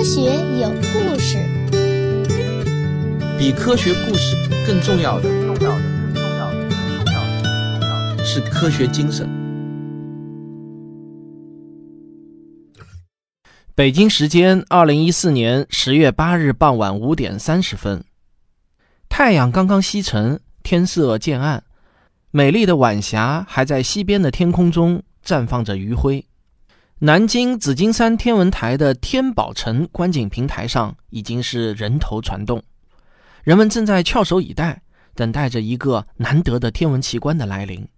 科学有故事，比科学故事更重要的，重要的，更重要的，更重要的，更重要的是科学精神。北京时间二零一四年十月八日傍晚五点三十分，太阳刚刚西沉，天色渐暗，美丽的晚霞还在西边的天空中绽放着余晖。南京紫金山天文台的天宝城观景平台上已经是人头攒动，人们正在翘首以待，等待着一个难得的天文奇观的来临。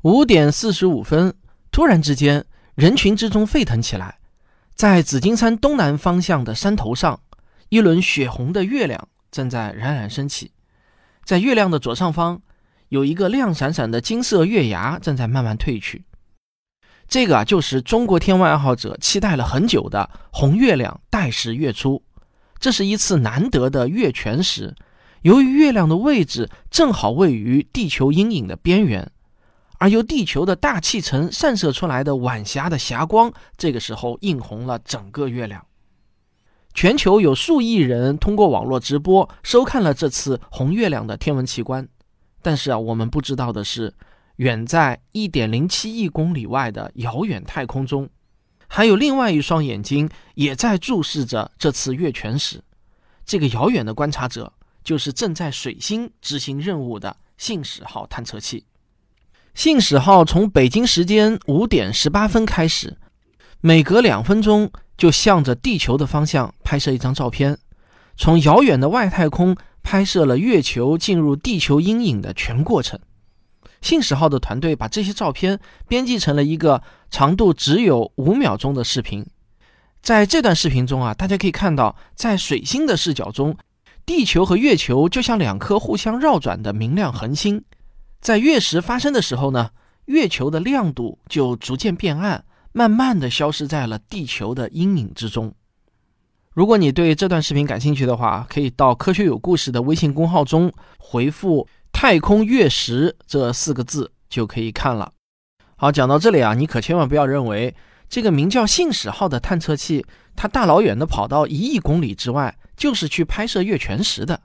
五点四十五分，突然之间，人群之中沸腾起来，在紫金山东南方向的山头上，一轮血红的月亮正在冉冉升起，在月亮的左上方，有一个亮闪闪的金色月牙正在慢慢褪去。这个啊，就是中国天文爱好者期待了很久的红月亮带时月出。这是一次难得的月全食。由于月亮的位置正好位于地球阴影的边缘，而由地球的大气层散射出来的晚霞的霞光，这个时候映红了整个月亮。全球有数亿人通过网络直播收看了这次红月亮的天文奇观。但是啊，我们不知道的是。远在一点零七亿公里外的遥远太空中，还有另外一双眼睛也在注视着这次月全食。这个遥远的观察者就是正在水星执行任务的信使号探测器。信使号从北京时间五点十八分开始，每隔两分钟就向着地球的方向拍摄一张照片，从遥远的外太空拍摄了月球进入地球阴影的全过程。信使号的团队把这些照片编辑成了一个长度只有五秒钟的视频。在这段视频中啊，大家可以看到，在水星的视角中，地球和月球就像两颗互相绕转的明亮恒星。在月食发生的时候呢，月球的亮度就逐渐变暗，慢慢的消失在了地球的阴影之中。如果你对这段视频感兴趣的话，可以到“科学有故事”的微信公号中回复。太空月食这四个字就可以看了。好，讲到这里啊，你可千万不要认为这个名叫信使号的探测器，它大老远的跑到一亿公里之外，就是去拍摄月全食的。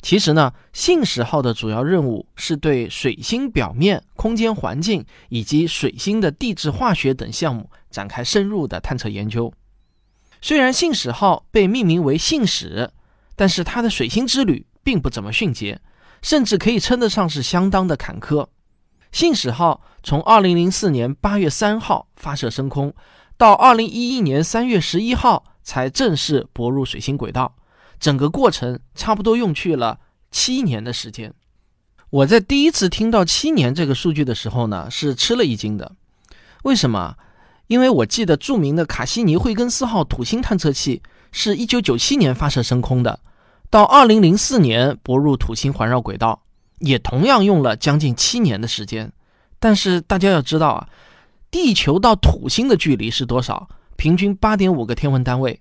其实呢，信使号的主要任务是对水星表面空间环境以及水星的地质化学等项目展开深入的探测研究。虽然信使号被命名为信使，但是它的水星之旅并不怎么迅捷。甚至可以称得上是相当的坎坷。信使号从2004年8月3号发射升空，到2011年3月11号才正式泊入水星轨道，整个过程差不多用去了七年的时间。我在第一次听到七年这个数据的时候呢，是吃了一惊的。为什么？因为我记得著名的卡西尼惠更斯号土星探测器是一九九七年发射升空的。到二零零四年泊入土星环绕轨道，也同样用了将近七年的时间。但是大家要知道啊，地球到土星的距离是多少？平均八点五个天文单位，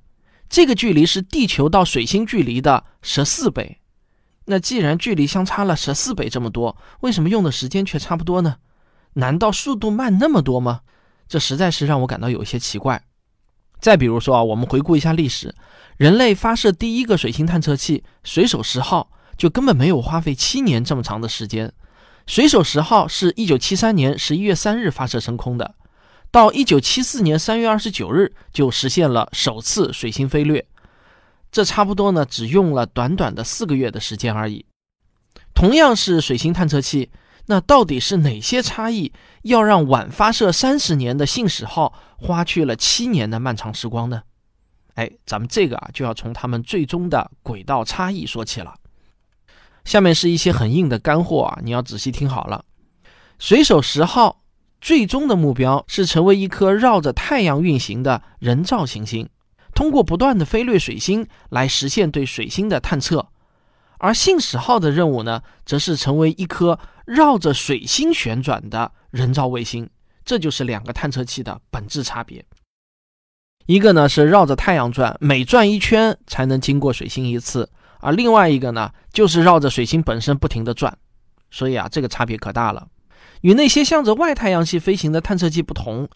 这个距离是地球到水星距离的十四倍。那既然距离相差了十四倍这么多，为什么用的时间却差不多呢？难道速度慢那么多吗？这实在是让我感到有些奇怪。再比如说啊，我们回顾一下历史。人类发射第一个水星探测器“水手十号”就根本没有花费七年这么长的时间。水手十号是一九七三年十一月三日发射升空的，到一九七四年三月二十九日就实现了首次水星飞掠。这差不多呢，只用了短短的四个月的时间而已。同样是水星探测器，那到底是哪些差异，要让晚发射三十年的信使号花去了七年的漫长时光呢？哎，咱们这个啊，就要从他们最终的轨道差异说起了。下面是一些很硬的干货啊，你要仔细听好了。水手十号最终的目标是成为一颗绕着太阳运行的人造行星，通过不断的飞掠水星来实现对水星的探测。而信使号的任务呢，则是成为一颗绕着水星旋转的人造卫星。这就是两个探测器的本质差别。一个呢是绕着太阳转，每转一圈才能经过水星一次，而另外一个呢就是绕着水星本身不停的转，所以啊这个差别可大了。与那些向着外太阳系飞行的探测器不同，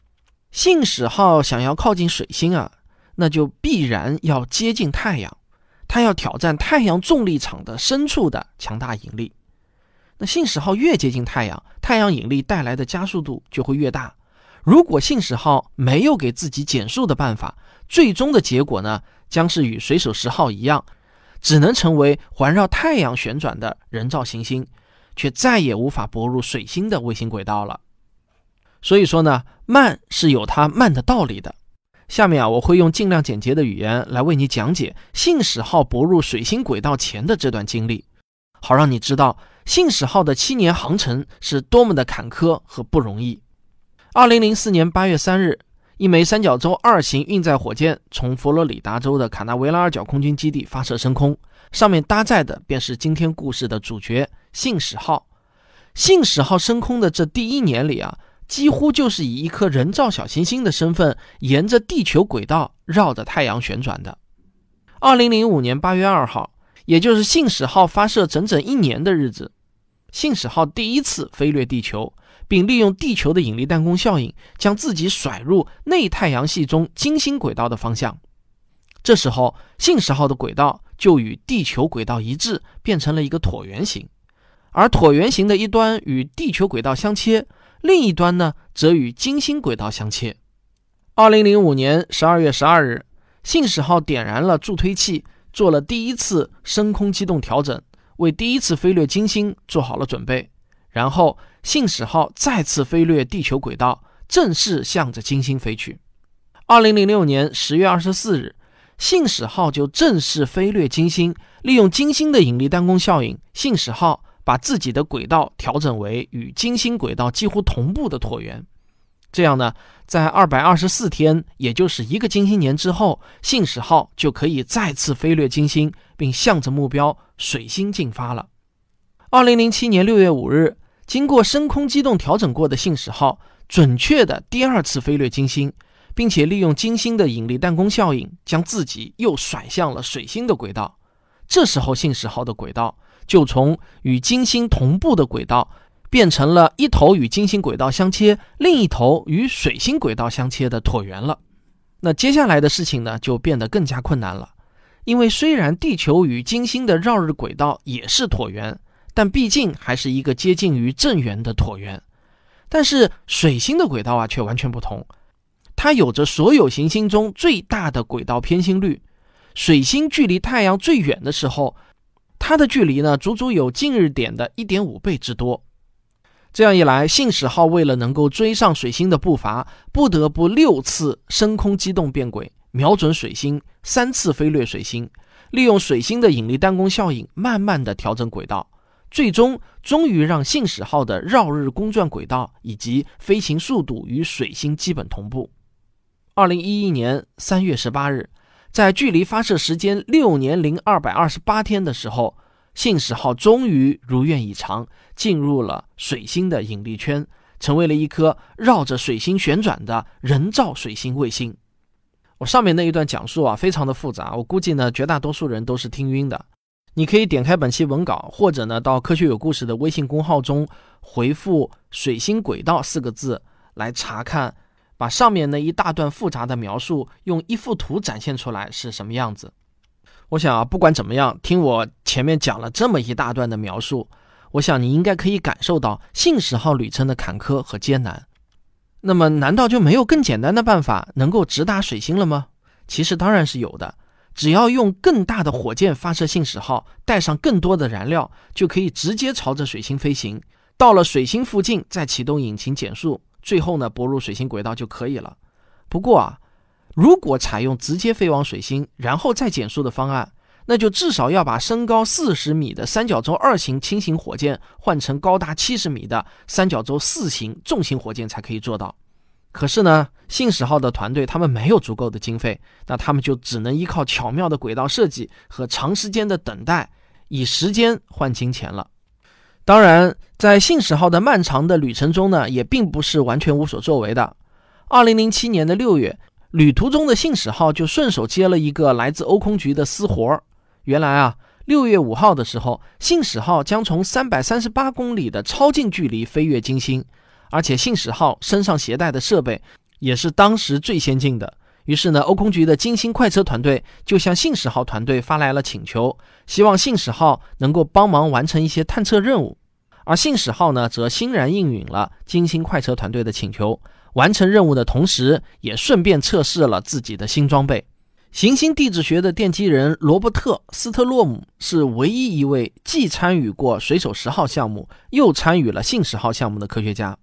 信使号想要靠近水星啊，那就必然要接近太阳，它要挑战太阳重力场的深处的强大引力。那信使号越接近太阳，太阳引力带来的加速度就会越大。如果信使号没有给自己减速的办法，最终的结果呢，将是与水手十号一样，只能成为环绕太阳旋转的人造行星，却再也无法泊入水星的卫星轨道了。所以说呢，慢是有它慢的道理的。下面啊，我会用尽量简洁的语言来为你讲解信使号泊入水星轨道前的这段经历，好让你知道。信使号的七年航程是多么的坎坷和不容易。二零零四年八月三日，一枚三角洲二型运载火箭从佛罗里达州的卡纳维拉尔角空军基地发射升空，上面搭载的便是今天故事的主角信使号。信使号升空的这第一年里啊，几乎就是以一颗人造小行星的身份，沿着地球轨道绕着太阳旋转的。二零零五年八月二号，也就是信使号发射整整一年的日子。信使号第一次飞掠地球，并利用地球的引力弹弓效应，将自己甩入内太阳系中金星轨道的方向。这时候，信使号的轨道就与地球轨道一致，变成了一个椭圆形。而椭圆形的一端与地球轨道相切，另一端呢，则与金星轨道相切。二零零五年十二月十二日，信使号点燃了助推器，做了第一次升空机动调整。为第一次飞掠金星做好了准备，然后信使号再次飞掠地球轨道，正式向着金星飞去。二零零六年十月二十四日，信使号就正式飞掠金星，利用金星的引力弹弓效应，信使号把自己的轨道调整为与金星轨道几乎同步的椭圆。这样呢，在二百二十四天，也就是一个金星年之后，信使号就可以再次飞掠金星，并向着目标水星进发了。二零零七年六月五日，经过升空机动调整过的信使号，准确的第二次飞掠金星，并且利用金星的引力弹弓效应，将自己又甩向了水星的轨道。这时候，信使号的轨道就从与金星同步的轨道。变成了一头与金星轨道相切，另一头与水星轨道相切的椭圆了。那接下来的事情呢，就变得更加困难了。因为虽然地球与金星的绕日轨道也是椭圆，但毕竟还是一个接近于正圆的椭圆。但是水星的轨道啊，却完全不同。它有着所有行星中最大的轨道偏心率。水星距离太阳最远的时候，它的距离呢，足足有近日点的一点五倍之多。这样一来，信使号为了能够追上水星的步伐，不得不六次升空机动变轨，瞄准水星，三次飞掠水星，利用水星的引力弹弓效应，慢慢的调整轨道，最终终于让信使号的绕日公转轨道以及飞行速度与水星基本同步。二零一一年三月十八日，在距离发射时间六年零二百二十八天的时候。信使号终于如愿以偿进入了水星的引力圈，成为了一颗绕着水星旋转的人造水星卫星。我上面那一段讲述啊，非常的复杂，我估计呢，绝大多数人都是听晕的。你可以点开本期文稿，或者呢，到科学有故事的微信公号中回复“水星轨道”四个字来查看，把上面那一大段复杂的描述用一幅图展现出来是什么样子。我想啊，不管怎么样，听我前面讲了这么一大段的描述，我想你应该可以感受到信使号旅程的坎坷和艰难。那么，难道就没有更简单的办法能够直达水星了吗？其实当然是有的，只要用更大的火箭发射信使号，带上更多的燃料，就可以直接朝着水星飞行。到了水星附近，再启动引擎减速，最后呢，泊入水星轨道就可以了。不过啊。如果采用直接飞往水星，然后再减速的方案，那就至少要把身高四十米的三角洲二型轻型火箭换成高达七十米的三角洲四型重型火箭才可以做到。可是呢，信使号的团队他们没有足够的经费，那他们就只能依靠巧妙的轨道设计和长时间的等待，以时间换金钱了。当然，在信使号的漫长的旅程中呢，也并不是完全无所作为的。二零零七年的六月。旅途中的信使号就顺手接了一个来自欧空局的私活儿。原来啊，六月五号的时候，信使号将从三百三十八公里的超近距离飞越金星，而且信使号身上携带的设备也是当时最先进的，于是呢，欧空局的金星快车团队就向信使号团队发来了请求，希望信使号能够帮忙完成一些探测任务。而信使号呢，则欣然应允了金星快车团队的请求，完成任务的同时，也顺便测试了自己的新装备。行星地质学的奠基人罗伯特·斯特洛姆是唯一一位既参与过水手十号项目，又参与了信使号项目的科学家。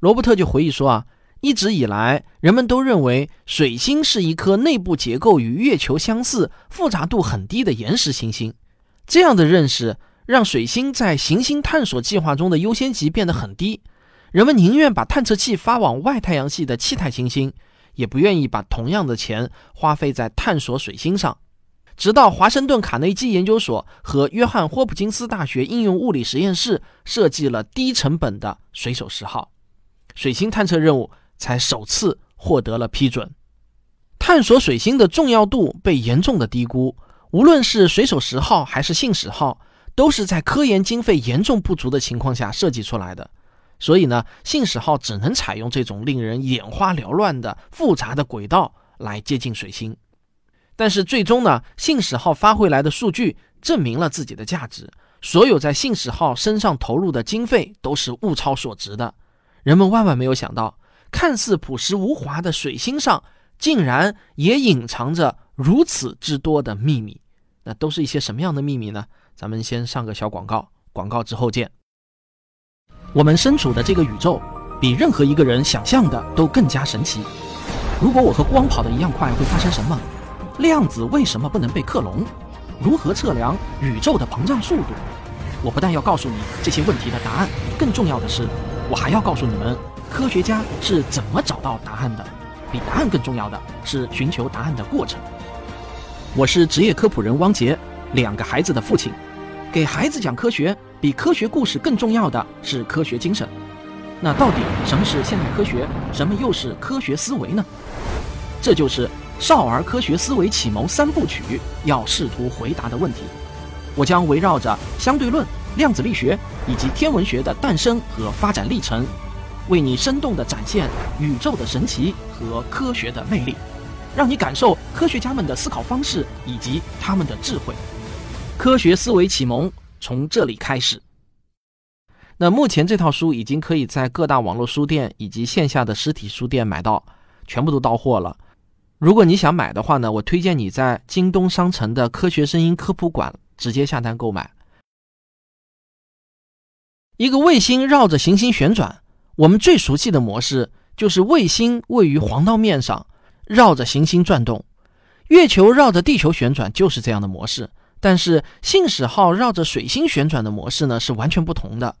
罗伯特就回忆说啊。一直以来，人们都认为水星是一颗内部结构与月球相似、复杂度很低的岩石行星。这样的认识让水星在行星探索计划中的优先级变得很低。人们宁愿把探测器发往外太阳系的气态行星，也不愿意把同样的钱花费在探索水星上。直到华盛顿卡内基研究所和约翰霍普金斯大学应用物理实验室设计了低成本的水手十号水星探测任务。才首次获得了批准。探索水星的重要度被严重的低估。无论是水手十号还是信使号，都是在科研经费严重不足的情况下设计出来的。所以呢，信使号只能采用这种令人眼花缭乱的复杂的轨道来接近水星。但是最终呢，信使号发回来的数据证明了自己的价值。所有在信使号身上投入的经费都是物超所值的。人们万万没有想到。看似朴实无华的水星上，竟然也隐藏着如此之多的秘密。那都是一些什么样的秘密呢？咱们先上个小广告，广告之后见。我们身处的这个宇宙，比任何一个人想象的都更加神奇。如果我和光跑得一样快，会发生什么？量子为什么不能被克隆？如何测量宇宙的膨胀速度？我不但要告诉你这些问题的答案，更重要的是，我还要告诉你们。科学家是怎么找到答案的？比答案更重要的是寻求答案的过程。我是职业科普人汪杰，两个孩子的父亲。给孩子讲科学，比科学故事更重要的是科学精神。那到底什么是现代科学？什么又是科学思维呢？这就是少儿科学思维启蒙三部曲要试图回答的问题。我将围绕着相对论、量子力学以及天文学的诞生和发展历程。为你生动地展现宇宙的神奇和科学的魅力，让你感受科学家们的思考方式以及他们的智慧。科学思维启蒙从这里开始。那目前这套书已经可以在各大网络书店以及线下的实体书店买到，全部都到货了。如果你想买的话呢，我推荐你在京东商城的科学声音科普馆直接下单购买。一个卫星绕着行星旋转。我们最熟悉的模式就是卫星位于黄道面上，绕着行星转动；月球绕着地球旋转就是这样的模式。但是信使号绕着水星旋转的模式呢是完全不同的。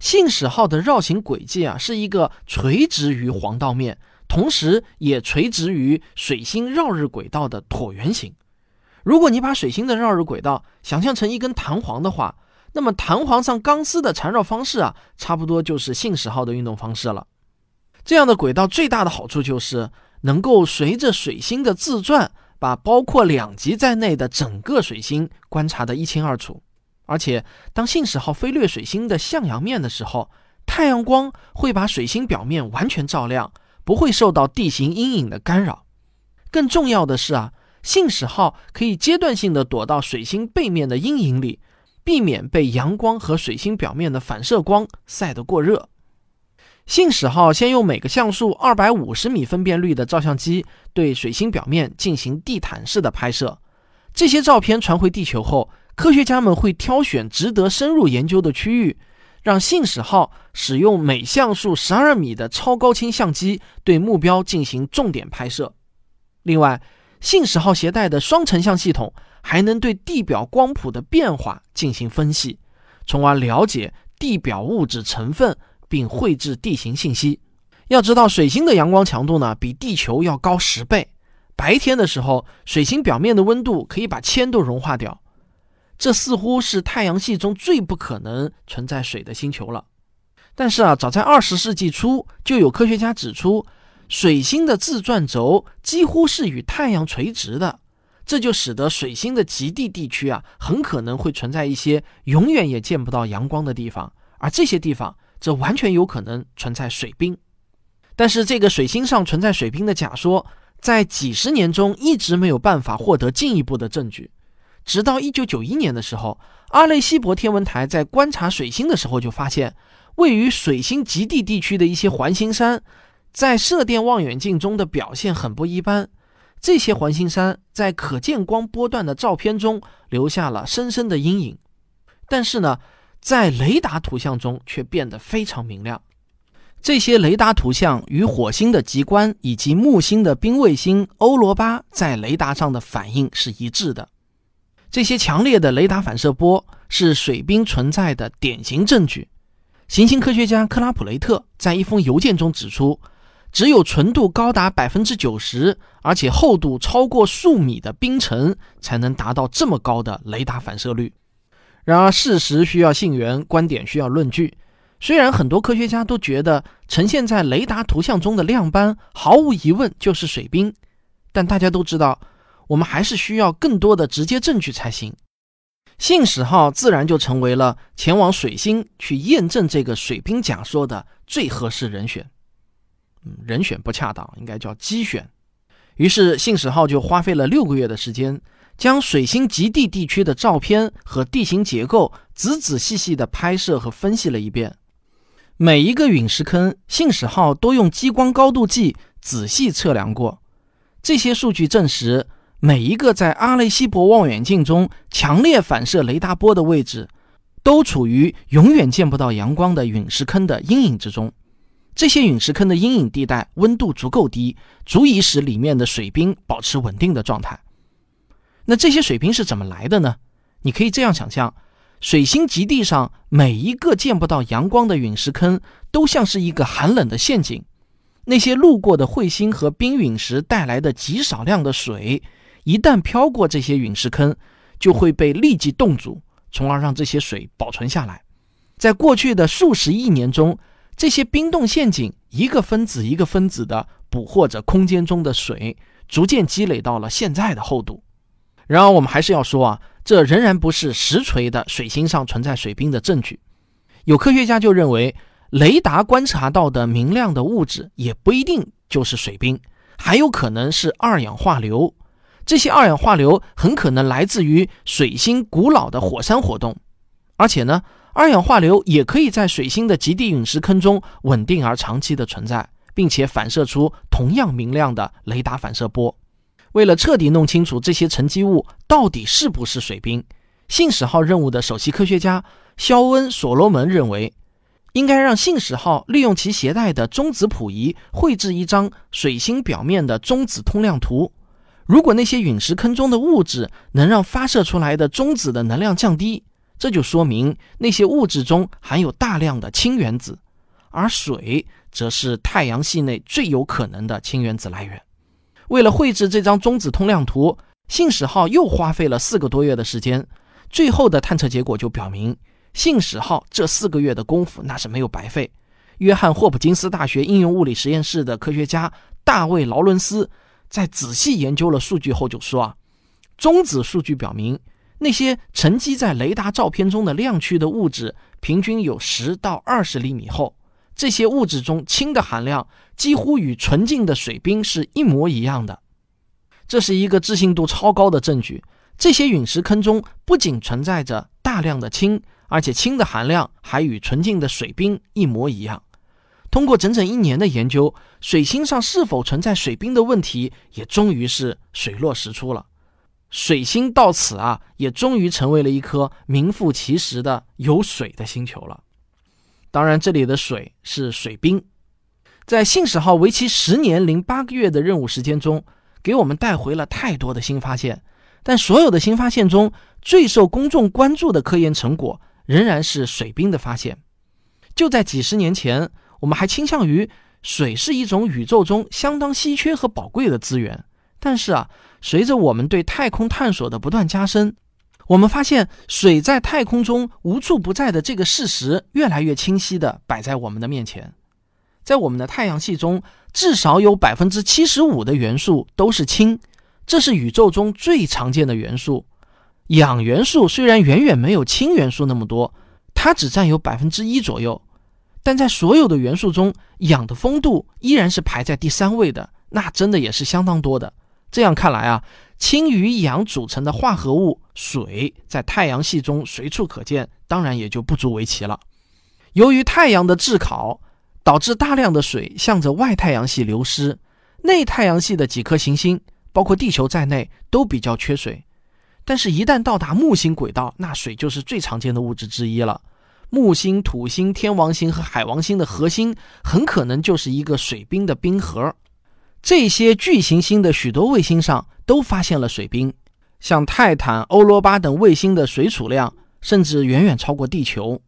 信使号的绕行轨迹啊是一个垂直于黄道面，同时也垂直于水星绕日轨道的椭圆形。如果你把水星的绕日轨道想象成一根弹簧的话，那么弹簧上钢丝的缠绕方式啊，差不多就是信使号的运动方式了。这样的轨道最大的好处就是能够随着水星的自转，把包括两极在内的整个水星观察得一清二楚。而且，当信使号飞掠水星的向阳面的时候，太阳光会把水星表面完全照亮，不会受到地形阴影的干扰。更重要的是啊，信使号可以阶段性的躲到水星背面的阴影里。避免被阳光和水星表面的反射光晒得过热。信使号先用每个像素二百五十米分辨率的照相机对水星表面进行地毯式的拍摄。这些照片传回地球后，科学家们会挑选值得深入研究的区域，让信使号使用每像素十二米的超高清相机对目标进行重点拍摄。另外，信使号携带的双成像系统。还能对地表光谱的变化进行分析，从而了解地表物质成分，并绘制地形信息。要知道，水星的阳光强度呢，比地球要高十倍。白天的时候，水星表面的温度可以把铅都融化掉。这似乎是太阳系中最不可能存在水的星球了。但是啊，早在二十世纪初，就有科学家指出，水星的自转轴几乎是与太阳垂直的。这就使得水星的极地地区啊，很可能会存在一些永远也见不到阳光的地方，而这些地方则完全有可能存在水冰。但是，这个水星上存在水冰的假说，在几十年中一直没有办法获得进一步的证据。直到1991年的时候，阿雷西博天文台在观察水星的时候就发现，位于水星极地地区的一些环形山，在射电望远镜中的表现很不一般。这些环形山在可见光波段的照片中留下了深深的阴影，但是呢，在雷达图像中却变得非常明亮。这些雷达图像与火星的极光以及木星的冰卫星欧罗巴在雷达上的反应是一致的。这些强烈的雷达反射波是水冰存在的典型证据。行星科学家克拉普雷特在一封邮件中指出。只有纯度高达百分之九十，而且厚度超过数米的冰层，才能达到这么高的雷达反射率。然而，事实需要信源，观点需要论据。虽然很多科学家都觉得呈现在雷达图像中的亮斑毫无疑问就是水冰，但大家都知道，我们还是需要更多的直接证据才行。信使号自然就成为了前往水星去验证这个水冰假说的最合适人选。人选不恰当，应该叫机选。于是信使号就花费了六个月的时间，将水星极地地区的照片和地形结构仔仔细细地拍摄和分析了一遍。每一个陨石坑，信使号都用激光高度计仔细测量过。这些数据证实，每一个在阿雷西博望远镜中强烈反射雷达波的位置，都处于永远见不到阳光的陨石坑的阴影之中。这些陨石坑的阴影地带温度足够低，足以使里面的水冰保持稳定的状态。那这些水冰是怎么来的呢？你可以这样想象：水星极地上每一个见不到阳光的陨石坑，都像是一个寒冷的陷阱。那些路过的彗星和冰陨石带来的极少量的水，一旦飘过这些陨石坑，就会被立即冻住，从而让这些水保存下来。在过去的数十亿年中，这些冰冻陷阱一个分子一个分子的捕获着空间中的水，逐渐积累到了现在的厚度。然而，我们还是要说啊，这仍然不是实锤的水星上存在水冰的证据。有科学家就认为，雷达观察到的明亮的物质也不一定就是水冰，还有可能是二氧化硫。这些二氧化硫很可能来自于水星古老的火山活动，而且呢。二氧化硫也可以在水星的极地陨石坑中稳定而长期的存在，并且反射出同样明亮的雷达反射波。为了彻底弄清楚这些沉积物到底是不是水冰，信使号任务的首席科学家肖恩·所罗门认为，应该让信使号利用其携带的中子谱仪绘制一张水星表面的中子通量图。如果那些陨石坑中的物质能让发射出来的中子的能量降低，这就说明那些物质中含有大量的氢原子，而水则是太阳系内最有可能的氢原子来源。为了绘制这张中子通量图，信使号又花费了四个多月的时间。最后的探测结果就表明，信使号这四个月的功夫那是没有白费。约翰霍普金斯大学应用物理实验室的科学家大卫劳伦斯在仔细研究了数据后就说啊，中子数据表明。那些沉积在雷达照片中的亮区的物质，平均有十到二十厘米厚。这些物质中氢的含量几乎与纯净的水冰是一模一样的。这是一个置信度超高的证据。这些陨石坑中不仅存在着大量的氢，而且氢的含量还与纯净的水冰一模一样。通过整整一年的研究，水星上是否存在水冰的问题也终于是水落石出了。水星到此啊，也终于成为了一颗名副其实的有水的星球了。当然，这里的水是水冰。在信使号为期十年零八个月的任务时间中，给我们带回了太多的新发现。但所有的新发现中，最受公众关注的科研成果仍然是水冰的发现。就在几十年前，我们还倾向于水是一种宇宙中相当稀缺和宝贵的资源。但是啊。随着我们对太空探索的不断加深，我们发现水在太空中无处不在的这个事实越来越清晰地摆在我们的面前。在我们的太阳系中，至少有百分之七十五的元素都是氢，这是宇宙中最常见的元素。氧元素虽然远远没有氢元素那么多，它只占有百分之一左右，但在所有的元素中，氧的丰度依然是排在第三位的。那真的也是相当多的。这样看来啊，氢与氧组成的化合物水在太阳系中随处可见，当然也就不足为奇了。由于太阳的炙烤，导致大量的水向着外太阳系流失，内太阳系的几颗行星，包括地球在内，都比较缺水。但是，一旦到达木星轨道，那水就是最常见的物质之一了。木星、土星、天王星和海王星的核心很可能就是一个水冰的冰核。这些巨行星的许多卫星上都发现了水冰，像泰坦、欧罗巴等卫星的水储量甚至远远超过地球。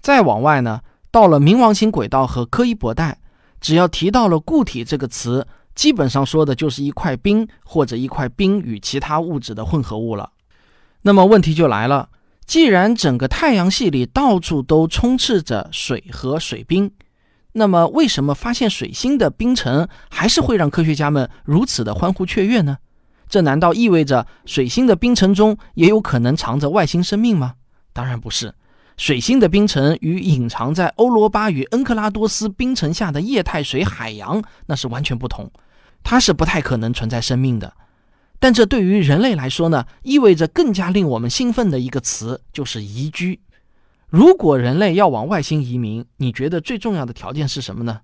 再往外呢，到了冥王星轨道和柯伊伯带，只要提到了固体这个词，基本上说的就是一块冰或者一块冰与其他物质的混合物了。那么问题就来了。既然整个太阳系里到处都充斥着水和水冰，那么为什么发现水星的冰层还是会让科学家们如此的欢呼雀跃呢？这难道意味着水星的冰层中也有可能藏着外星生命吗？当然不是，水星的冰层与隐藏在欧罗巴与恩克拉多斯冰层下的液态水海洋那是完全不同，它是不太可能存在生命的。但这对于人类来说呢，意味着更加令我们兴奋的一个词，就是宜居。如果人类要往外星移民，你觉得最重要的条件是什么呢？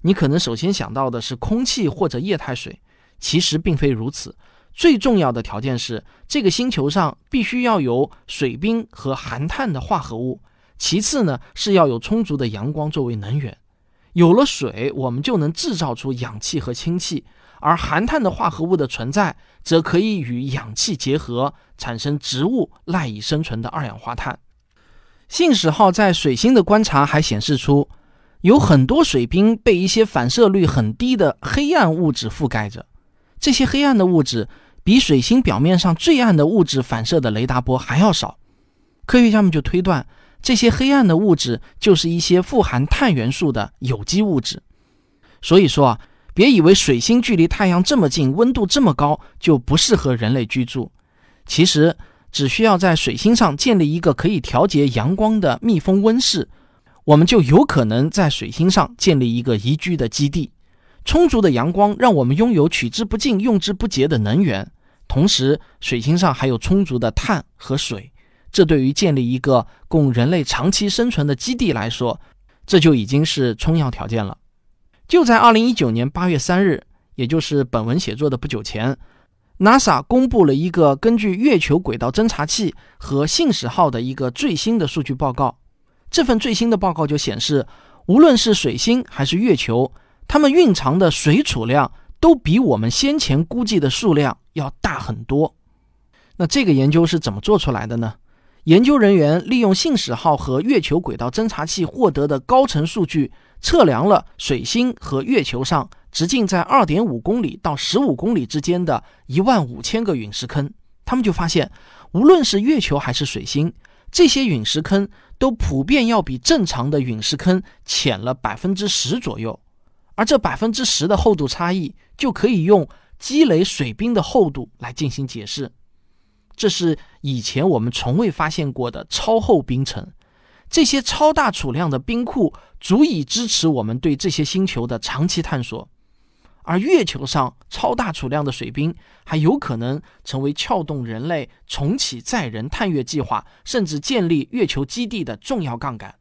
你可能首先想到的是空气或者液态水，其实并非如此。最重要的条件是，这个星球上必须要有水冰和含碳的化合物。其次呢，是要有充足的阳光作为能源。有了水，我们就能制造出氧气和氢气。而含碳的化合物的存在，则可以与氧气结合，产生植物赖以生存的二氧化碳。信使号在水星的观察还显示出，有很多水冰被一些反射率很低的黑暗物质覆盖着。这些黑暗的物质比水星表面上最暗的物质反射的雷达波还要少。科学家们就推断，这些黑暗的物质就是一些富含碳元素的有机物质。所以说啊。别以为水星距离太阳这么近，温度这么高，就不适合人类居住。其实，只需要在水星上建立一个可以调节阳光的密封温室，我们就有可能在水星上建立一个宜居的基地。充足的阳光让我们拥有取之不尽、用之不竭的能源，同时水星上还有充足的碳和水，这对于建立一个供人类长期生存的基地来说，这就已经是充要条件了。就在二零一九年八月三日，也就是本文写作的不久前，NASA 公布了一个根据月球轨道侦察器和信使号的一个最新的数据报告。这份最新的报告就显示，无论是水星还是月球，它们蕴藏的水储量都比我们先前估计的数量要大很多。那这个研究是怎么做出来的呢？研究人员利用信使号和月球轨道侦察器获得的高层数据。测量了水星和月球上直径在二点五公里到十五公里之间的一万五千个陨石坑，他们就发现，无论是月球还是水星，这些陨石坑都普遍要比正常的陨石坑浅了百分之十左右，而这百分之十的厚度差异就可以用积累水冰的厚度来进行解释，这是以前我们从未发现过的超厚冰层。这些超大储量的冰库足以支持我们对这些星球的长期探索，而月球上超大储量的水冰还有可能成为撬动人类重启载人探月计划，甚至建立月球基地的重要杠杆。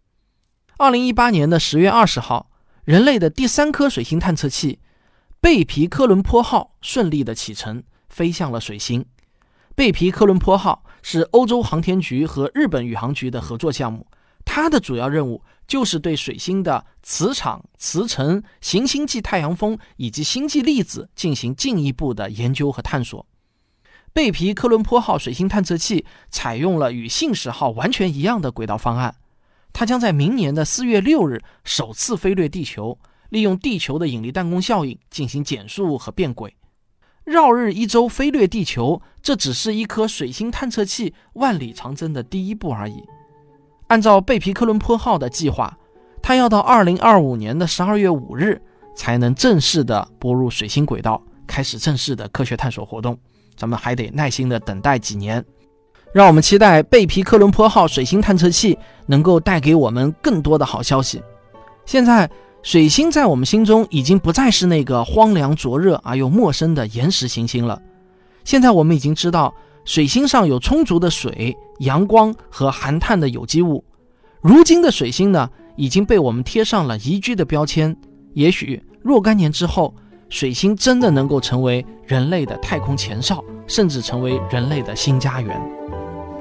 二零一八年的十月二十号，人类的第三颗水星探测器“贝皮科伦坡号”顺利的启程，飞向了水星。贝皮科伦坡号是欧洲航天局和日本宇航局的合作项目。它的主要任务就是对水星的磁场、磁层、行星际太阳风以及星际粒子进行进一步的研究和探索。贝皮科伦坡号水星探测器采用了与信使号完全一样的轨道方案，它将在明年的四月六日首次飞掠地球，利用地球的引力弹弓效应进行减速和变轨，绕日一周飞掠地球。这只是一颗水星探测器万里长征的第一步而已。按照贝皮克伦坡号的计划，它要到二零二五年的十二月五日才能正式的拨入水星轨道，开始正式的科学探索活动。咱们还得耐心的等待几年。让我们期待贝皮克伦坡号水星探测器能够带给我们更多的好消息。现在，水星在我们心中已经不再是那个荒凉灼热而又陌生的岩石行星了。现在我们已经知道，水星上有充足的水、阳光和含碳的有机物。如今的水星呢，已经被我们贴上了宜居的标签。也许若干年之后，水星真的能够成为人类的太空前哨，甚至成为人类的新家园。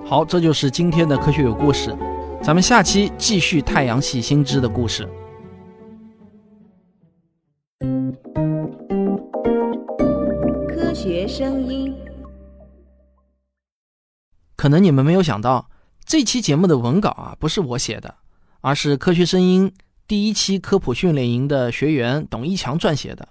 好，这就是今天的科学有故事。咱们下期继续太阳系新知的故事。学声音，可能你们没有想到，这期节目的文稿啊，不是我写的，而是科学声音第一期科普训练营的学员董一强撰写的。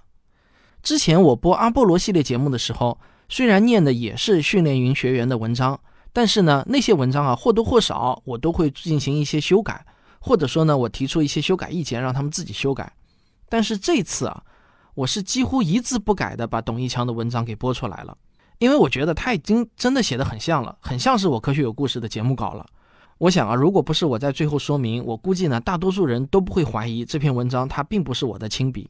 之前我播阿波罗系列节目的时候，虽然念的也是训练营学员的文章，但是呢，那些文章啊或多或少我都会进行一些修改，或者说呢，我提出一些修改意见，让他们自己修改。但是这次啊。我是几乎一字不改的把董一强的文章给播出来了，因为我觉得他已经真的写的很像了，很像是我科学有故事的节目稿了。我想啊，如果不是我在最后说明，我估计呢，大多数人都不会怀疑这篇文章它并不是我的亲笔。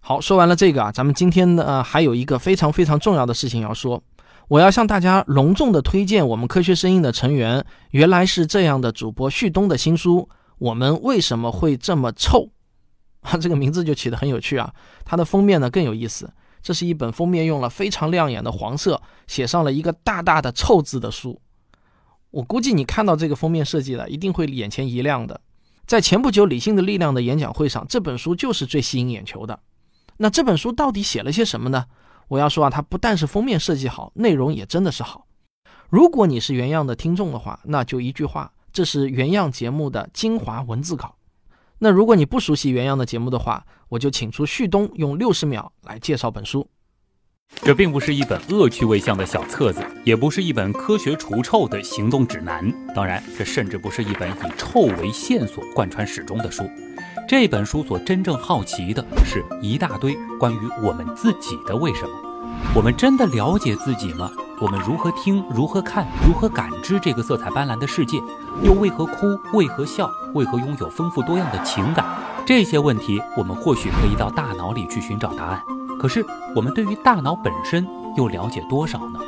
好，说完了这个啊，咱们今天呢还有一个非常非常重要的事情要说，我要向大家隆重的推荐我们科学声音的成员，原来是这样的主播旭东的新书《我们为什么会这么臭》。它这个名字就起得很有趣啊！它的封面呢更有意思，这是一本封面用了非常亮眼的黄色，写上了一个大大的“臭”字的书。我估计你看到这个封面设计了，一定会眼前一亮的。在前不久《理性的力量》的演讲会上，这本书就是最吸引眼球的。那这本书到底写了些什么呢？我要说啊，它不但是封面设计好，内容也真的是好。如果你是原样的听众的话，那就一句话：这是原样节目的精华文字稿。那如果你不熟悉原样的节目的话，我就请出旭东用六十秒来介绍本书。这并不是一本恶趣味向的小册子，也不是一本科学除臭的行动指南，当然，这甚至不是一本以臭为线索贯穿始终的书。这本书所真正好奇的是一大堆关于我们自己的为什么。我们真的了解自己吗？我们如何听？如何看？如何感知这个色彩斑斓的世界？又为何哭？为何笑？为何拥有丰富多样的情感？这些问题，我们或许可以到大脑里去寻找答案。可是，我们对于大脑本身又了解多少呢？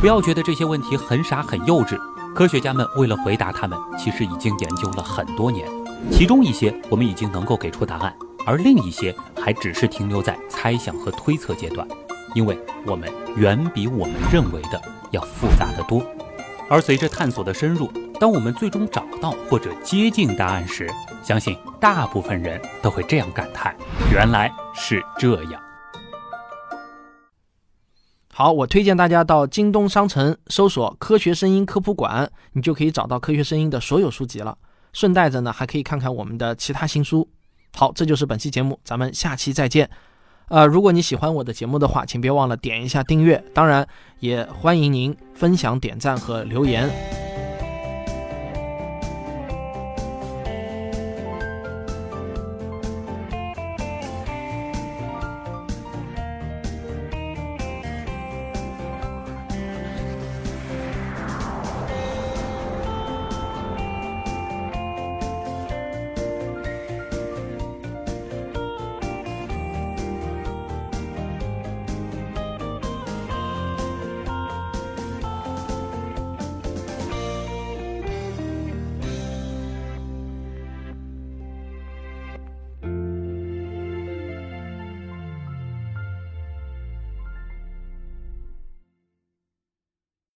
不要觉得这些问题很傻很幼稚。科学家们为了回答他们，其实已经研究了很多年。其中一些我们已经能够给出答案，而另一些还只是停留在猜想和推测阶段。因为我们远比我们认为的要复杂的多。而随着探索的深入，当我们最终找到或者接近答案时，相信大部分人都会这样感叹：原来是这样。好，我推荐大家到京东商城搜索“科学声音科普馆”，你就可以找到科学声音的所有书籍了。顺带着呢，还可以看看我们的其他新书。好，这就是本期节目，咱们下期再见。呃，如果你喜欢我的节目的话，请别忘了点一下订阅。当然，也欢迎您分享、点赞和留言。